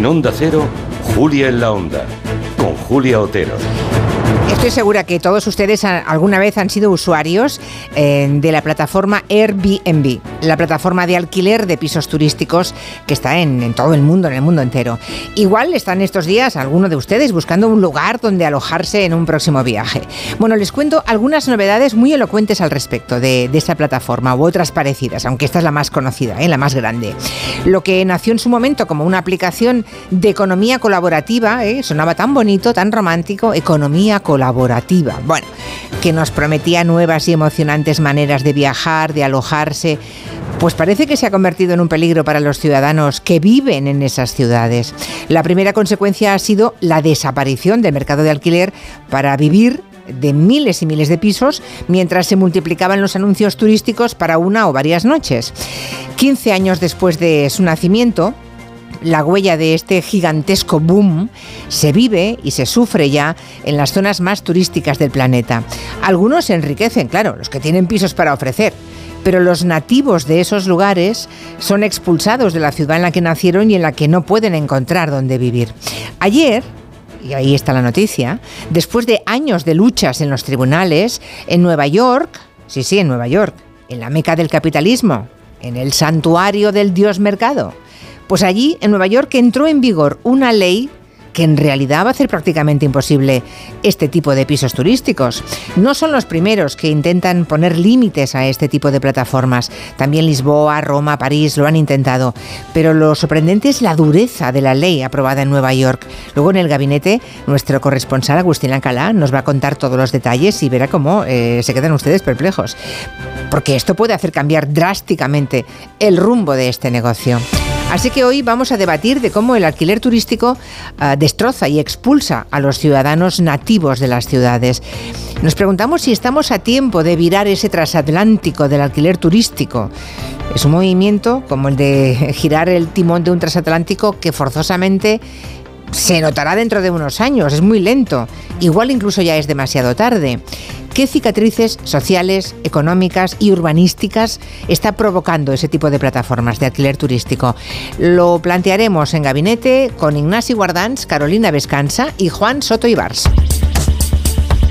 En Onda Cero, Julia en la Onda, con Julia Otero. Estoy segura que todos ustedes alguna vez han sido usuarios eh, de la plataforma Airbnb, la plataforma de alquiler de pisos turísticos que está en, todo el mundo, en el mundo entero. Igual están estos días alguno de ustedes buscando un lugar donde alojarse en un próximo viaje. Bueno, les cuento algunas novedades muy elocuentes al respecto de, de esta plataforma u otras parecidas, aunque esta es la más conocida, ¿eh? la más grande. Lo que nació en su momento como una aplicación de economía colaborativa, ¿eh? sonaba tan bonito, tan romántico, economía colaborativa bueno, que nos prometía nuevas y emocionantes maneras de viajar, de alojarse, pues parece que se ha convertido en un peligro para los ciudadanos que viven en esas ciudades. La primera consecuencia ha sido la desaparición del mercado de alquiler para vivir de miles y miles de pisos mientras se multiplicaban los anuncios turísticos para una o varias noches. 15 años después de su nacimiento, la huella de este gigantesco boom se vive y se sufre ya en las zonas más turísticas del planeta. Algunos se enriquecen, claro, los que tienen pisos para ofrecer, pero los nativos de esos lugares son expulsados de la ciudad en la que nacieron y en la que no pueden encontrar dónde vivir. Ayer, y ahí está la noticia, después de años de luchas en los tribunales, en Nueva York, sí, sí, en Nueva York, en la meca del capitalismo, en el santuario del dios mercado, pues allí, en Nueva York, entró en vigor una ley que en realidad va a hacer prácticamente imposible este tipo de pisos turísticos. No son los primeros que intentan poner límites a este tipo de plataformas. También Lisboa, Roma, París lo han intentado. Pero lo sorprendente es la dureza de la ley aprobada en Nueva York. Luego en el gabinete, nuestro corresponsal Agustín Alcalá nos va a contar todos los detalles y verá cómo eh, se quedan ustedes perplejos. Porque esto puede hacer cambiar drásticamente el rumbo de este negocio. Así que hoy vamos a debatir de cómo el alquiler turístico ah, destroza y expulsa a los ciudadanos nativos de las ciudades. Nos preguntamos si estamos a tiempo de virar ese transatlántico del alquiler turístico. Es un movimiento como el de girar el timón de un transatlántico que forzosamente se notará dentro de unos años, es muy lento. Igual incluso ya es demasiado tarde. ¿Qué cicatrices sociales, económicas y urbanísticas está provocando ese tipo de plataformas de alquiler turístico? Lo plantearemos en gabinete con Ignacio Guardans, Carolina Vescanza y Juan Soto Ibars.